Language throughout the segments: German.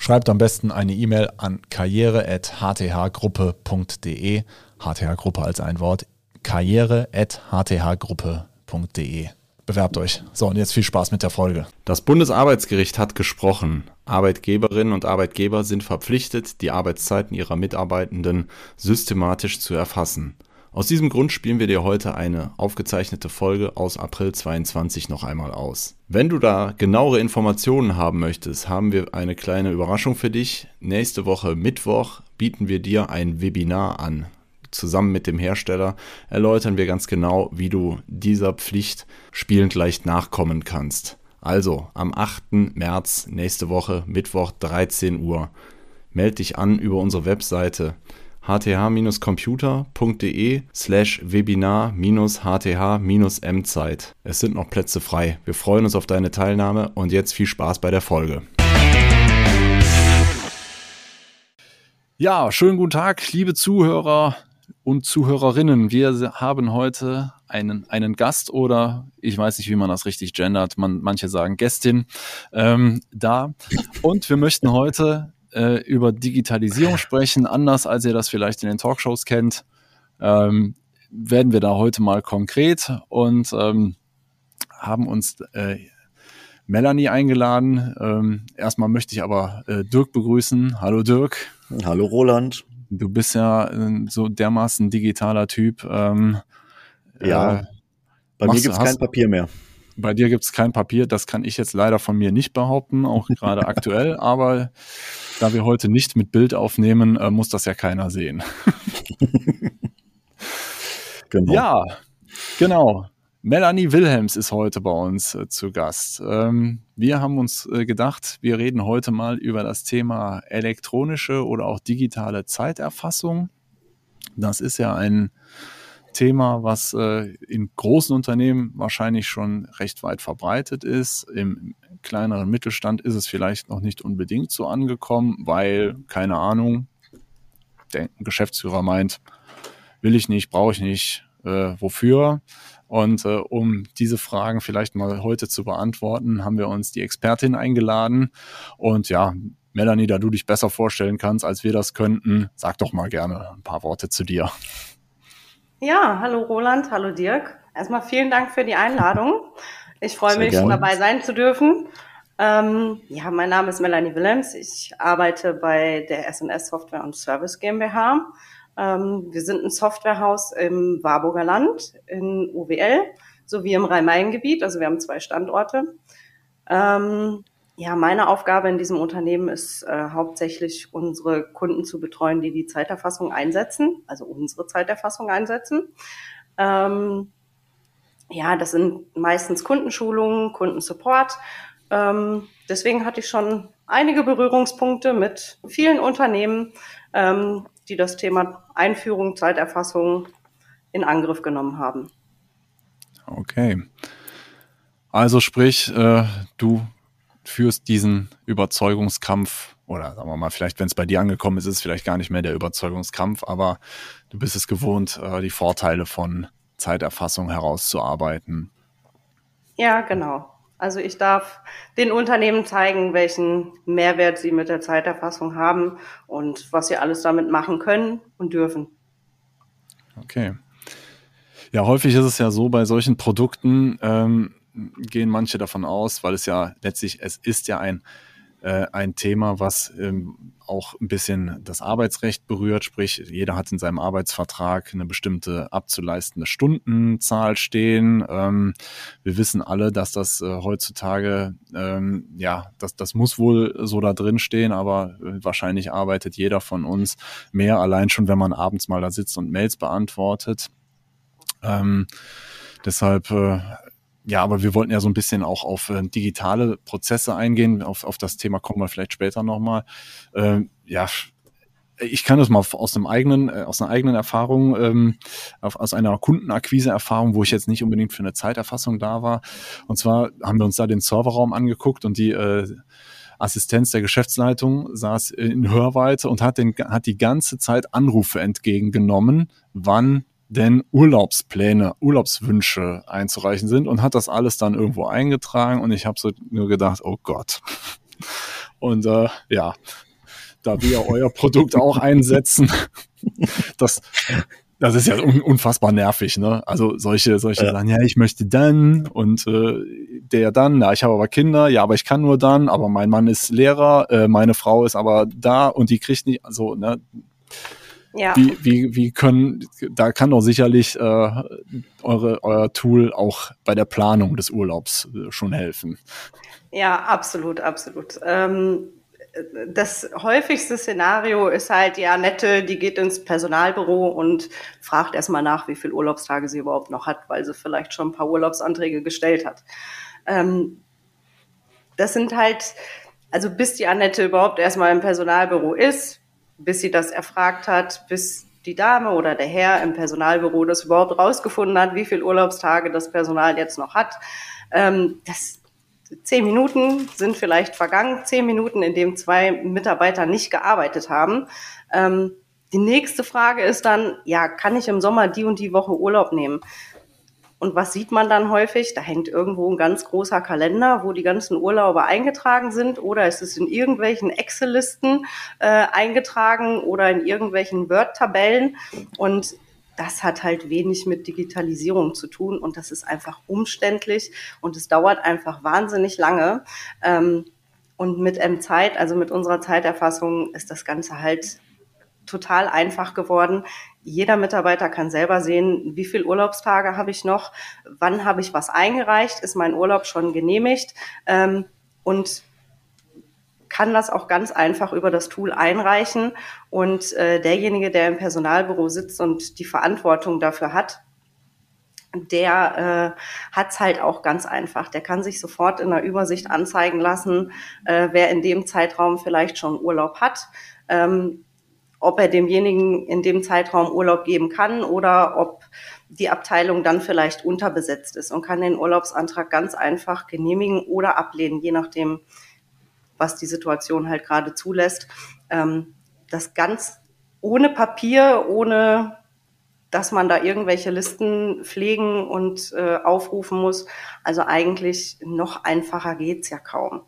Schreibt am besten eine E-Mail an karriere.hthgruppe.de. HTH-Gruppe als ein Wort. karriere.hthgruppe.de. Bewerbt euch. So, und jetzt viel Spaß mit der Folge. Das Bundesarbeitsgericht hat gesprochen. Arbeitgeberinnen und Arbeitgeber sind verpflichtet, die Arbeitszeiten ihrer Mitarbeitenden systematisch zu erfassen. Aus diesem Grund spielen wir dir heute eine aufgezeichnete Folge aus April 22 noch einmal aus. Wenn du da genauere Informationen haben möchtest, haben wir eine kleine Überraschung für dich. Nächste Woche Mittwoch bieten wir dir ein Webinar an. Zusammen mit dem Hersteller erläutern wir ganz genau, wie du dieser Pflicht spielend leicht nachkommen kannst. Also am 8. März nächste Woche Mittwoch 13 Uhr. Meld dich an über unsere Webseite hth-computer.de slash webinar-hth-mzeit. Es sind noch Plätze frei. Wir freuen uns auf deine Teilnahme und jetzt viel Spaß bei der Folge. Ja, schönen guten Tag, liebe Zuhörer und Zuhörerinnen. Wir haben heute einen, einen Gast oder ich weiß nicht, wie man das richtig gendert. Man, manche sagen Gästin ähm, da. Und wir möchten heute äh, über Digitalisierung sprechen, anders als ihr das vielleicht in den Talkshows kennt, ähm, werden wir da heute mal konkret und ähm, haben uns äh, Melanie eingeladen. Ähm, erstmal möchte ich aber äh, Dirk begrüßen. Hallo Dirk. Hallo Roland. Du bist ja äh, so dermaßen digitaler Typ. Ähm, ja. Äh, bei mir gibt es kein Papier mehr. Bei dir gibt es kein Papier. Das kann ich jetzt leider von mir nicht behaupten, auch gerade aktuell. Aber da wir heute nicht mit Bild aufnehmen, äh, muss das ja keiner sehen. genau. Ja, genau. Melanie Wilhelms ist heute bei uns äh, zu Gast. Ähm, wir haben uns äh, gedacht, wir reden heute mal über das Thema elektronische oder auch digitale Zeiterfassung. Das ist ja ein Thema, was äh, in großen Unternehmen wahrscheinlich schon recht weit verbreitet ist. Im kleineren Mittelstand ist es vielleicht noch nicht unbedingt so angekommen, weil, keine Ahnung, der Geschäftsführer meint, will ich nicht, brauche ich nicht, äh, wofür? Und äh, um diese Fragen vielleicht mal heute zu beantworten, haben wir uns die Expertin eingeladen. Und ja, Melanie, da du dich besser vorstellen kannst, als wir das könnten, sag doch mal gerne ein paar Worte zu dir. Ja, hallo Roland, hallo Dirk. Erstmal vielen Dank für die Einladung. Ich freue Sehr mich, gerne. dabei sein zu dürfen. Ähm, ja, mein Name ist Melanie Willems. Ich arbeite bei der SNS Software und Service GmbH. Ähm, wir sind ein Softwarehaus im Warburger Land, in UWL, sowie im Rhein-Main-Gebiet. Also wir haben zwei Standorte. Ähm, ja, meine Aufgabe in diesem Unternehmen ist äh, hauptsächlich unsere Kunden zu betreuen, die die Zeiterfassung einsetzen, also unsere Zeiterfassung einsetzen. Ähm, ja, das sind meistens Kundenschulungen, Kundensupport. Ähm, deswegen hatte ich schon einige Berührungspunkte mit vielen Unternehmen, ähm, die das Thema Einführung, Zeiterfassung in Angriff genommen haben. Okay. Also sprich, äh, du führst diesen Überzeugungskampf oder sagen wir mal, vielleicht wenn es bei dir angekommen ist, ist es vielleicht gar nicht mehr der Überzeugungskampf, aber du bist es gewohnt, äh, die Vorteile von Zeiterfassung herauszuarbeiten. Ja, genau. Also ich darf den Unternehmen zeigen, welchen Mehrwert sie mit der Zeiterfassung haben und was sie alles damit machen können und dürfen. Okay. Ja, häufig ist es ja so bei solchen Produkten, ähm, gehen manche davon aus, weil es ja letztlich, es ist ja ein, äh, ein Thema, was ähm, auch ein bisschen das Arbeitsrecht berührt, sprich, jeder hat in seinem Arbeitsvertrag eine bestimmte abzuleistende Stundenzahl stehen. Ähm, wir wissen alle, dass das äh, heutzutage, ähm, ja, das, das muss wohl so da drin stehen, aber äh, wahrscheinlich arbeitet jeder von uns mehr, allein schon, wenn man abends mal da sitzt und Mails beantwortet. Ähm, deshalb äh, ja, aber wir wollten ja so ein bisschen auch auf äh, digitale Prozesse eingehen. Auf, auf das Thema kommen wir vielleicht später nochmal. Ähm, ja, ich kann das mal aus einem eigenen, äh, aus einer eigenen Erfahrung, ähm, aus einer Kundenakquise-Erfahrung, wo ich jetzt nicht unbedingt für eine Zeiterfassung da war. Und zwar haben wir uns da den Serverraum angeguckt und die äh, Assistenz der Geschäftsleitung saß in Hörweite und hat, den, hat die ganze Zeit Anrufe entgegengenommen, wann denn Urlaubspläne, Urlaubswünsche einzureichen sind und hat das alles dann irgendwo eingetragen und ich habe so nur gedacht, oh Gott. Und äh, ja, da wir euer Produkt auch einsetzen, das, das ist ja un unfassbar nervig, ne? Also solche, solche ja. sagen, ja, ich möchte dann und äh, der dann, ja, ich habe aber Kinder, ja, aber ich kann nur dann, aber mein Mann ist Lehrer, äh, meine Frau ist aber da und die kriegt nicht, also, ne? Ja. Wie, wie, wie können, da kann doch sicherlich äh, eure, euer Tool auch bei der Planung des Urlaubs äh, schon helfen. Ja, absolut, absolut. Ähm, das häufigste Szenario ist halt, ja, Nette, die geht ins Personalbüro und fragt erstmal nach, wie viele Urlaubstage sie überhaupt noch hat, weil sie vielleicht schon ein paar Urlaubsanträge gestellt hat. Ähm, das sind halt, also bis die Annette überhaupt erstmal im Personalbüro ist, bis sie das erfragt hat, bis die Dame oder der Herr im Personalbüro das überhaupt rausgefunden hat, wie viele Urlaubstage das Personal jetzt noch hat. Ähm, das zehn Minuten sind vielleicht vergangen, zehn Minuten, in dem zwei Mitarbeiter nicht gearbeitet haben. Ähm, die nächste Frage ist dann, ja, kann ich im Sommer die und die Woche Urlaub nehmen? Und was sieht man dann häufig? Da hängt irgendwo ein ganz großer Kalender, wo die ganzen Urlaube eingetragen sind, oder ist es in irgendwelchen Excel-Listen äh, eingetragen oder in irgendwelchen Word-Tabellen. Und das hat halt wenig mit Digitalisierung zu tun und das ist einfach umständlich und es dauert einfach wahnsinnig lange. Ähm, und mit M-Zeit, also mit unserer Zeiterfassung, ist das Ganze halt total einfach geworden. Jeder Mitarbeiter kann selber sehen, wie viele Urlaubstage habe ich noch, wann habe ich was eingereicht, ist mein Urlaub schon genehmigt ähm, und kann das auch ganz einfach über das Tool einreichen. Und äh, derjenige, der im Personalbüro sitzt und die Verantwortung dafür hat, der äh, es halt auch ganz einfach. Der kann sich sofort in der Übersicht anzeigen lassen, äh, wer in dem Zeitraum vielleicht schon Urlaub hat. Ähm, ob er demjenigen in dem Zeitraum Urlaub geben kann oder ob die Abteilung dann vielleicht unterbesetzt ist und kann den Urlaubsantrag ganz einfach genehmigen oder ablehnen, je nachdem, was die Situation halt gerade zulässt. Ähm, das ganz ohne Papier, ohne dass man da irgendwelche Listen pflegen und äh, aufrufen muss. Also eigentlich noch einfacher geht's ja kaum.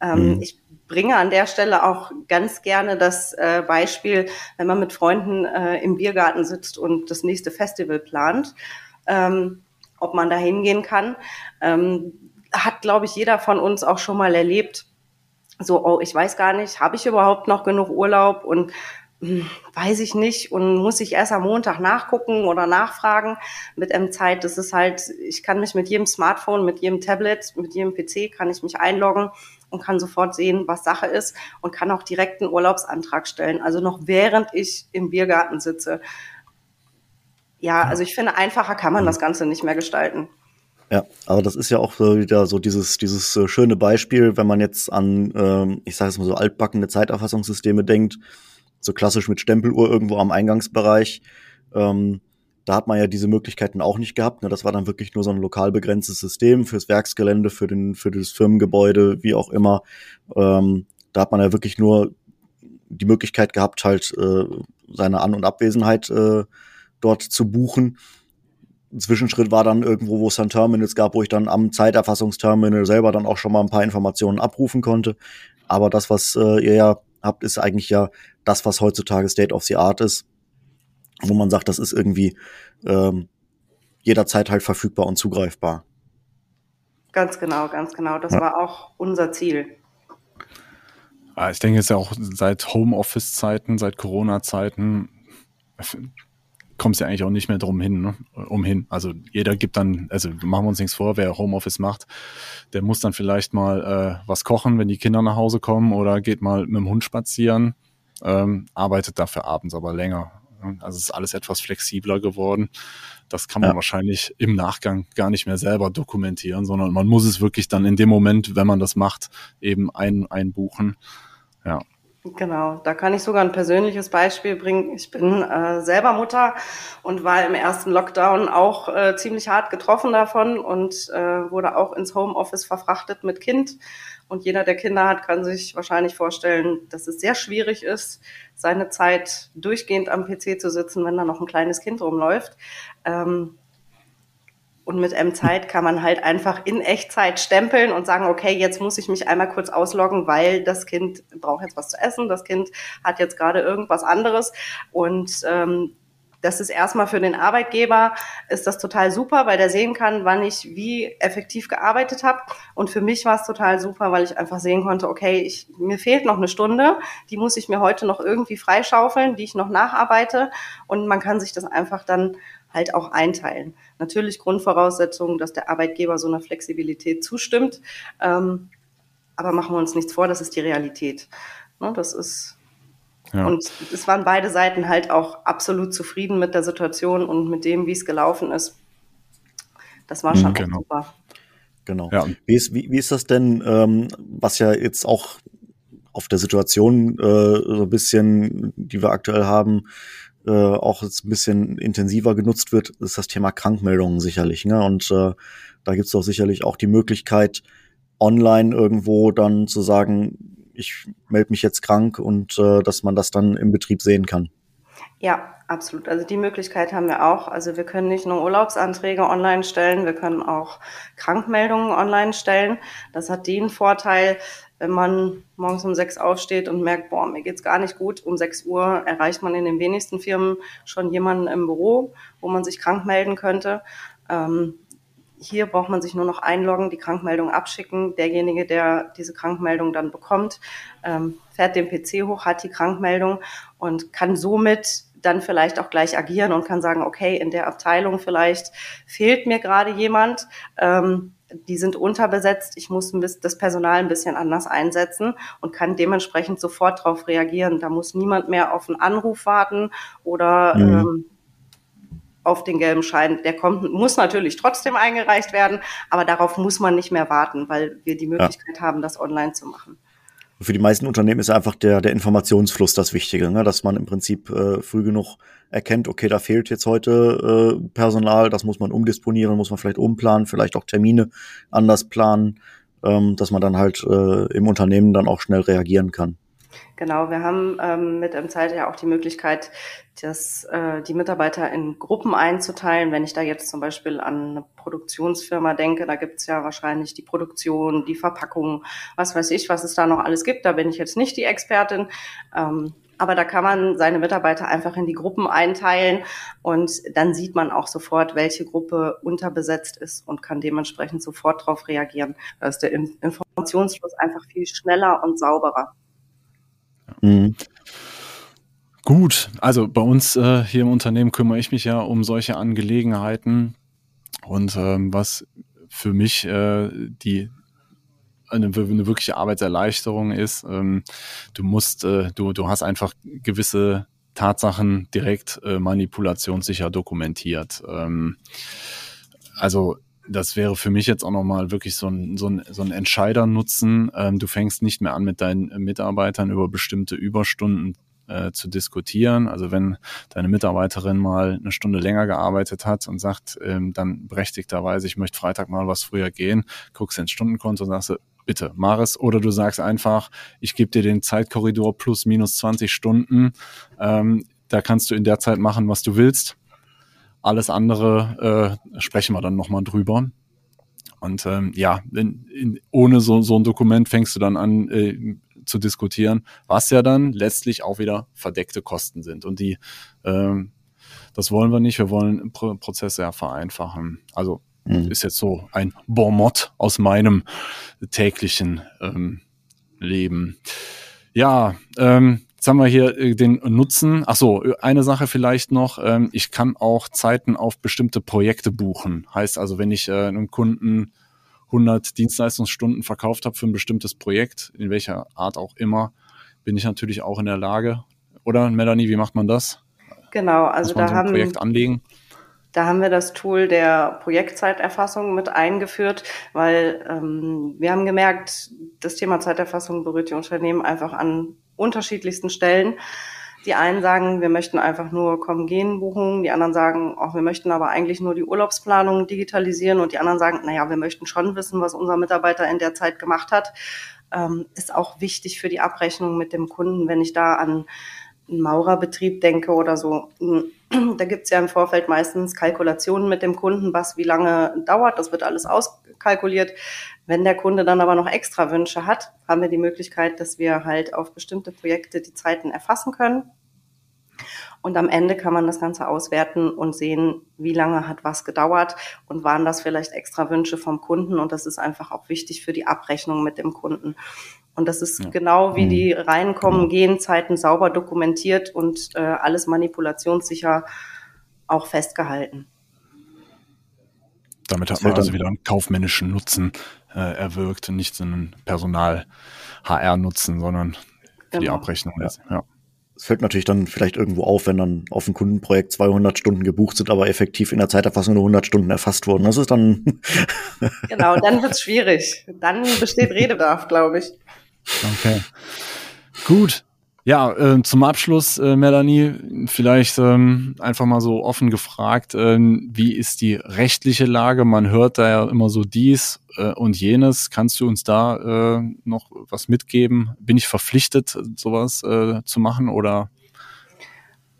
Ähm, mhm. Ich bringe an der Stelle auch ganz gerne das äh, Beispiel, wenn man mit Freunden äh, im Biergarten sitzt und das nächste Festival plant, ähm, ob man da hingehen kann. Ähm, hat, glaube ich, jeder von uns auch schon mal erlebt. So, oh, ich weiß gar nicht, habe ich überhaupt noch genug Urlaub und hm, weiß ich nicht und muss ich erst am Montag nachgucken oder nachfragen mit M-Zeit. Das ist halt, ich kann mich mit jedem Smartphone, mit jedem Tablet, mit jedem PC kann ich mich einloggen und kann sofort sehen, was Sache ist und kann auch direkt einen Urlaubsantrag stellen. Also noch während ich im Biergarten sitze. Ja, also ich finde, einfacher kann man das Ganze nicht mehr gestalten. Ja, aber das ist ja auch wieder so dieses, dieses äh, schöne Beispiel, wenn man jetzt an, ähm, ich sage es mal so, altbackene Zeiterfassungssysteme denkt, so klassisch mit Stempeluhr irgendwo am Eingangsbereich. Ähm, da hat man ja diese Möglichkeiten auch nicht gehabt. Ne? Das war dann wirklich nur so ein lokal begrenztes System fürs Werksgelände, für, den, für das Firmengebäude, wie auch immer. Ähm, da hat man ja wirklich nur die Möglichkeit gehabt, halt äh, seine An- und Abwesenheit äh, dort zu buchen. Ein Zwischenschritt war dann irgendwo, wo es dann Terminals gab, wo ich dann am Zeiterfassungsterminal selber dann auch schon mal ein paar Informationen abrufen konnte. Aber das, was äh, ihr ja habt, ist eigentlich ja das, was heutzutage State of the Art ist wo man sagt, das ist irgendwie ähm, jederzeit halt verfügbar und zugreifbar. Ganz genau, ganz genau. Das ja. war auch unser Ziel. Ich denke jetzt ja auch seit Homeoffice-Zeiten, seit Corona-Zeiten kommt es ja eigentlich auch nicht mehr drum hin, ne? umhin. Also jeder gibt dann, also machen wir uns nichts vor, wer Homeoffice macht, der muss dann vielleicht mal äh, was kochen, wenn die Kinder nach Hause kommen oder geht mal mit dem Hund spazieren, ähm, arbeitet dafür abends aber länger. Also es ist alles etwas flexibler geworden. Das kann man ja. wahrscheinlich im Nachgang gar nicht mehr selber dokumentieren, sondern man muss es wirklich dann in dem Moment, wenn man das macht, eben ein, einbuchen. Ja. Genau, da kann ich sogar ein persönliches Beispiel bringen. Ich bin äh, selber Mutter und war im ersten Lockdown auch äh, ziemlich hart getroffen davon und äh, wurde auch ins Homeoffice verfrachtet mit Kind. Und jeder, der Kinder hat, kann sich wahrscheinlich vorstellen, dass es sehr schwierig ist, seine Zeit durchgehend am PC zu sitzen, wenn da noch ein kleines Kind rumläuft. Ähm, und mit M-Zeit kann man halt einfach in Echtzeit stempeln und sagen, okay, jetzt muss ich mich einmal kurz ausloggen, weil das Kind braucht jetzt was zu essen, das Kind hat jetzt gerade irgendwas anderes. Und ähm, das ist erstmal für den Arbeitgeber ist das total super, weil der sehen kann, wann ich wie effektiv gearbeitet habe. Und für mich war es total super, weil ich einfach sehen konnte, okay, ich, mir fehlt noch eine Stunde, die muss ich mir heute noch irgendwie freischaufeln, die ich noch nacharbeite. Und man kann sich das einfach dann halt auch einteilen. Natürlich Grundvoraussetzung, dass der Arbeitgeber so einer Flexibilität zustimmt. Ähm, aber machen wir uns nichts vor, das ist die Realität. Ne, das ist ja. Und es waren beide Seiten halt auch absolut zufrieden mit der Situation und mit dem, wie es gelaufen ist. Das war schon genau. super. Genau. Ja. Wie, ist, wie, wie ist das denn, ähm, was ja jetzt auch auf der Situation äh, so ein bisschen, die wir aktuell haben, äh, auch jetzt ein bisschen intensiver genutzt wird, ist das Thema Krankmeldungen sicherlich. Ne? Und äh, da gibt es doch sicherlich auch die Möglichkeit, online irgendwo dann zu sagen, ich melde mich jetzt krank und äh, dass man das dann im Betrieb sehen kann. Ja, absolut. Also die Möglichkeit haben wir auch. Also wir können nicht nur Urlaubsanträge online stellen, wir können auch Krankmeldungen online stellen. Das hat den Vorteil, wenn man morgens um sechs aufsteht und merkt, boah, mir geht's gar nicht gut, um sechs Uhr erreicht man in den wenigsten Firmen schon jemanden im Büro, wo man sich krank melden könnte. Ähm, hier braucht man sich nur noch einloggen, die Krankmeldung abschicken. Derjenige, der diese Krankmeldung dann bekommt, ähm, fährt den PC hoch, hat die Krankmeldung und kann somit dann vielleicht auch gleich agieren und kann sagen, okay, in der Abteilung vielleicht fehlt mir gerade jemand. Ähm, die sind unterbesetzt, ich muss das Personal ein bisschen anders einsetzen und kann dementsprechend sofort darauf reagieren. Da muss niemand mehr auf einen Anruf warten oder mhm. ähm, auf den gelben Schein. Der kommt, muss natürlich trotzdem eingereicht werden, aber darauf muss man nicht mehr warten, weil wir die Möglichkeit ja. haben, das online zu machen. für die meisten Unternehmen ist einfach der, der Informationsfluss das Wichtige, ne? dass man im Prinzip äh, früh genug erkennt, okay, da fehlt jetzt heute äh, Personal, das muss man umdisponieren, muss man vielleicht umplanen, vielleicht auch Termine anders planen, ähm, dass man dann halt äh, im Unternehmen dann auch schnell reagieren kann. Genau, wir haben ähm, mit M-Zeit ja auch die Möglichkeit, das, äh, die Mitarbeiter in Gruppen einzuteilen. Wenn ich da jetzt zum Beispiel an eine Produktionsfirma denke, da gibt's ja wahrscheinlich die Produktion, die Verpackung, was weiß ich, was es da noch alles gibt. Da bin ich jetzt nicht die Expertin. Ähm, aber da kann man seine Mitarbeiter einfach in die Gruppen einteilen und dann sieht man auch sofort, welche Gruppe unterbesetzt ist und kann dementsprechend sofort darauf reagieren. Da ist der Informationsfluss einfach viel schneller und sauberer. Mhm. Gut, also bei uns äh, hier im Unternehmen kümmere ich mich ja um solche Angelegenheiten und ähm, was für mich äh, die eine, eine wirkliche Arbeitserleichterung ist. Ähm, du musst, äh, du, du hast einfach gewisse Tatsachen direkt äh, manipulationssicher dokumentiert. Ähm, also das wäre für mich jetzt auch nochmal wirklich so ein, so ein, so ein Entscheidernutzen. Ähm, du fängst nicht mehr an, mit deinen Mitarbeitern über bestimmte Überstunden äh, zu diskutieren. Also wenn deine Mitarbeiterin mal eine Stunde länger gearbeitet hat und sagt, ähm, dann berechtigterweise, ich möchte Freitag mal was früher gehen, guckst ins Stundenkonto und sagst, bitte, mach es. Oder du sagst einfach, ich gebe dir den Zeitkorridor plus minus 20 Stunden. Ähm, da kannst du in der Zeit machen, was du willst. Alles andere äh, sprechen wir dann nochmal drüber. Und ähm, ja, in, in, ohne so, so ein Dokument fängst du dann an äh, zu diskutieren, was ja dann letztlich auch wieder verdeckte Kosten sind. Und die, ähm, das wollen wir nicht. Wir wollen Pro Prozesse ja vereinfachen. Also mhm. ist jetzt so ein Bonmot aus meinem täglichen ähm, Leben. Ja, ähm, Jetzt haben wir hier äh, den Nutzen. Ach so, eine Sache vielleicht noch. Ähm, ich kann auch Zeiten auf bestimmte Projekte buchen. Heißt also, wenn ich äh, einem Kunden 100 Dienstleistungsstunden verkauft habe für ein bestimmtes Projekt, in welcher Art auch immer, bin ich natürlich auch in der Lage. Oder Melanie, wie macht man das? Genau, also da so haben Projekt anlegen. Da haben wir das Tool der Projektzeiterfassung mit eingeführt, weil ähm, wir haben gemerkt, das Thema Zeiterfassung berührt die Unternehmen einfach an unterschiedlichsten Stellen. Die einen sagen, wir möchten einfach nur Kommen-Gehen-Buchungen, die anderen sagen, auch wir möchten aber eigentlich nur die Urlaubsplanung digitalisieren und die anderen sagen, naja, wir möchten schon wissen, was unser Mitarbeiter in der Zeit gemacht hat. Ähm, ist auch wichtig für die Abrechnung mit dem Kunden, wenn ich da an einen Maurerbetrieb denke oder so. Da gibt's ja im Vorfeld meistens Kalkulationen mit dem Kunden, was wie lange dauert. Das wird alles auskalkuliert. Wenn der Kunde dann aber noch extra Wünsche hat, haben wir die Möglichkeit, dass wir halt auf bestimmte Projekte die Zeiten erfassen können. Und am Ende kann man das Ganze auswerten und sehen, wie lange hat was gedauert und waren das vielleicht extra Wünsche vom Kunden. Und das ist einfach auch wichtig für die Abrechnung mit dem Kunden. Und das ist ja. genau wie mhm. die reinkommen, genau. gehen Zeiten sauber dokumentiert und äh, alles manipulationssicher auch festgehalten. Damit hat man also wieder einen kaufmännischen Nutzen äh, erwirkt und nicht so einen Personal-HR-Nutzen, sondern für genau. die Abrechnung. Ja. ja. Es fällt natürlich dann vielleicht irgendwo auf, wenn dann auf ein Kundenprojekt 200 Stunden gebucht sind, aber effektiv in der Zeiterfassung nur 100 Stunden erfasst wurden. Das ist dann genau, dann wird's schwierig. Dann besteht Redebedarf, glaube ich. Okay. Gut. Ja, äh, zum Abschluss, äh, Melanie, vielleicht ähm, einfach mal so offen gefragt, äh, wie ist die rechtliche Lage? Man hört da ja immer so dies äh, und jenes. Kannst du uns da äh, noch was mitgeben? Bin ich verpflichtet, sowas äh, zu machen oder?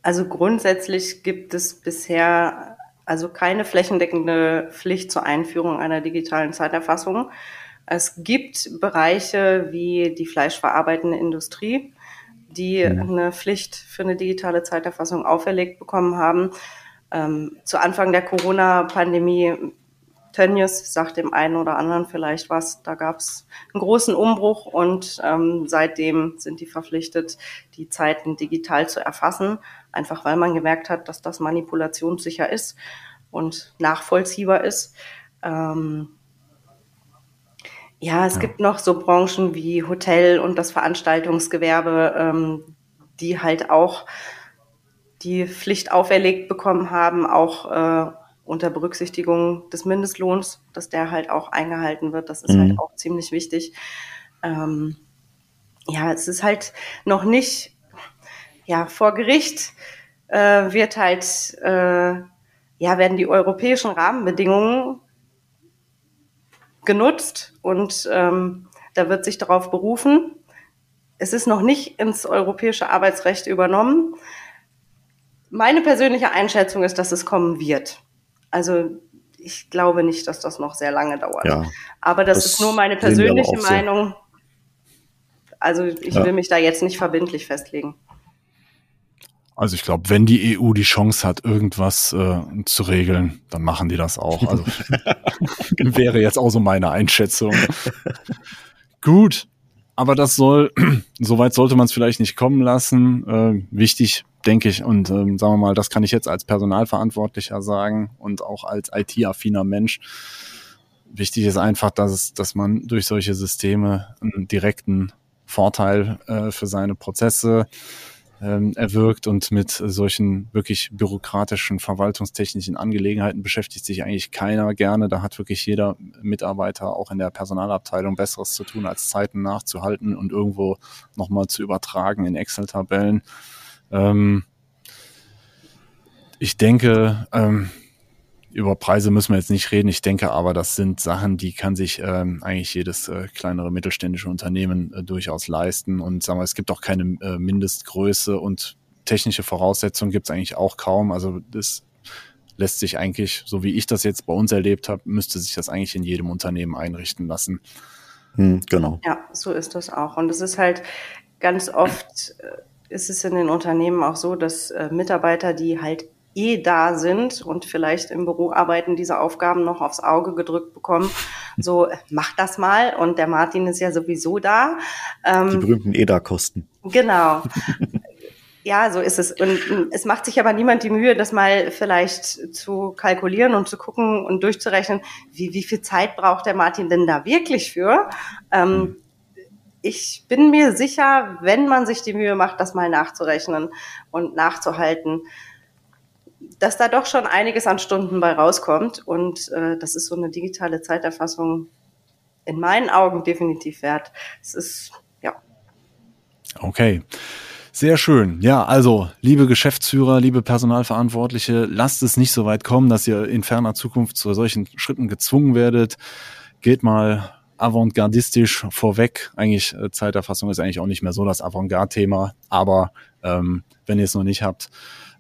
Also grundsätzlich gibt es bisher also keine flächendeckende Pflicht zur Einführung einer digitalen Zeiterfassung. Es gibt Bereiche wie die fleischverarbeitende Industrie, die mhm. eine Pflicht für eine digitale Zeiterfassung auferlegt bekommen haben. Ähm, zu Anfang der Corona-Pandemie, Tönnies sagt dem einen oder anderen vielleicht was, da gab es einen großen Umbruch und ähm, seitdem sind die verpflichtet, die Zeiten digital zu erfassen, einfach weil man gemerkt hat, dass das manipulationssicher ist und nachvollziehbar ist. Ähm, ja, es ja. gibt noch so Branchen wie Hotel und das Veranstaltungsgewerbe, ähm, die halt auch die Pflicht auferlegt bekommen haben, auch äh, unter Berücksichtigung des Mindestlohns, dass der halt auch eingehalten wird. Das ist halt mhm. halt auch ziemlich wichtig. Ähm, ja, es ist halt noch nicht, ja, vor Gericht äh, wird halt, äh, ja, werden die europäischen Rahmenbedingungen genutzt und ähm, da wird sich darauf berufen. Es ist noch nicht ins europäische Arbeitsrecht übernommen. Meine persönliche Einschätzung ist, dass es kommen wird. Also ich glaube nicht, dass das noch sehr lange dauert. Ja, Aber das, das ist nur meine persönliche Meinung. Also ich ja. will mich da jetzt nicht verbindlich festlegen. Also ich glaube, wenn die EU die Chance hat, irgendwas äh, zu regeln, dann machen die das auch. Also wäre jetzt auch so meine Einschätzung. Gut, aber das soll, soweit sollte man es vielleicht nicht kommen lassen. Äh, wichtig, denke ich, und ähm, sagen wir mal, das kann ich jetzt als Personalverantwortlicher sagen und auch als IT-affiner Mensch. Wichtig ist einfach, dass, es, dass man durch solche Systeme einen direkten Vorteil äh, für seine Prozesse ähm, erwirkt und mit solchen wirklich bürokratischen, verwaltungstechnischen Angelegenheiten beschäftigt sich eigentlich keiner gerne. Da hat wirklich jeder Mitarbeiter auch in der Personalabteilung Besseres zu tun, als Zeiten nachzuhalten und irgendwo nochmal zu übertragen in Excel-Tabellen. Ähm, ich denke, ähm, über Preise müssen wir jetzt nicht reden. Ich denke aber, das sind Sachen, die kann sich ähm, eigentlich jedes äh, kleinere mittelständische Unternehmen äh, durchaus leisten. Und sagen wir, es gibt auch keine äh, Mindestgröße und technische Voraussetzungen gibt es eigentlich auch kaum. Also das lässt sich eigentlich, so wie ich das jetzt bei uns erlebt habe, müsste sich das eigentlich in jedem Unternehmen einrichten lassen. Hm, genau. Ja, so ist das auch. Und es ist halt ganz oft, äh, ist es in den Unternehmen auch so, dass äh, Mitarbeiter, die halt eh da sind und vielleicht im Büro arbeiten, diese Aufgaben noch aufs Auge gedrückt bekommen. So, mach das mal. Und der Martin ist ja sowieso da. Ähm, Die berühmten EDA-Kosten. Genau. Ja, so ist es. Und es macht sich aber niemand die Mühe, das mal vielleicht zu kalkulieren und zu gucken und durchzurechnen, wie, wie viel Zeit braucht der Martin denn da wirklich für? Ähm, ich bin mir sicher, wenn man sich die Mühe macht, das mal nachzurechnen und nachzuhalten, dass da doch schon einiges an Stunden bei rauskommt. Und äh, das ist so eine digitale Zeiterfassung in meinen Augen definitiv wert. Es ist, ja. Okay. Sehr schön. Ja, also, liebe Geschäftsführer, liebe Personalverantwortliche, lasst es nicht so weit kommen, dass ihr in ferner Zukunft zu solchen Schritten gezwungen werdet. Geht mal avantgardistisch vorweg. Eigentlich äh, Zeiterfassung ist eigentlich auch nicht mehr so das Avantgarde-Thema, aber ähm, wenn ihr es noch nicht habt,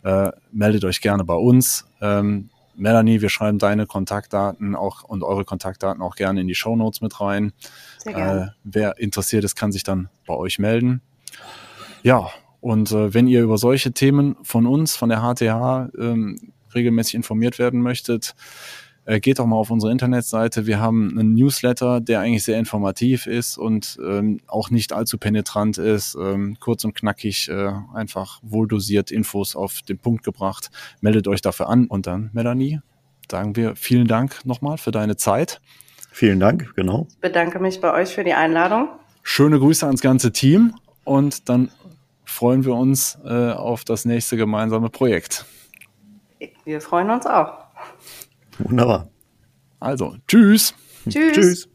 äh, meldet euch gerne bei uns. Ähm, Melanie, wir schreiben deine Kontaktdaten auch und eure Kontaktdaten auch gerne in die Show Notes mit rein. Sehr gerne. Äh, wer interessiert ist, kann sich dann bei euch melden. Ja, und äh, wenn ihr über solche Themen von uns, von der HTH, ähm, regelmäßig informiert werden möchtet, äh, geht doch mal auf unsere Internetseite. Wir haben einen Newsletter, der eigentlich sehr informativ ist und ähm, auch nicht allzu penetrant ist, ähm, kurz und knackig, äh, einfach wohldosiert Infos auf den Punkt gebracht. Meldet euch dafür an und dann, Melanie, sagen wir vielen Dank nochmal für deine Zeit. Vielen Dank, genau. Ich bedanke mich bei euch für die Einladung. Schöne Grüße ans ganze Team und dann freuen wir uns äh, auf das nächste gemeinsame Projekt. Wir freuen uns auch. Wunderbar. Also, tschüss. Tschüss. Tschüss.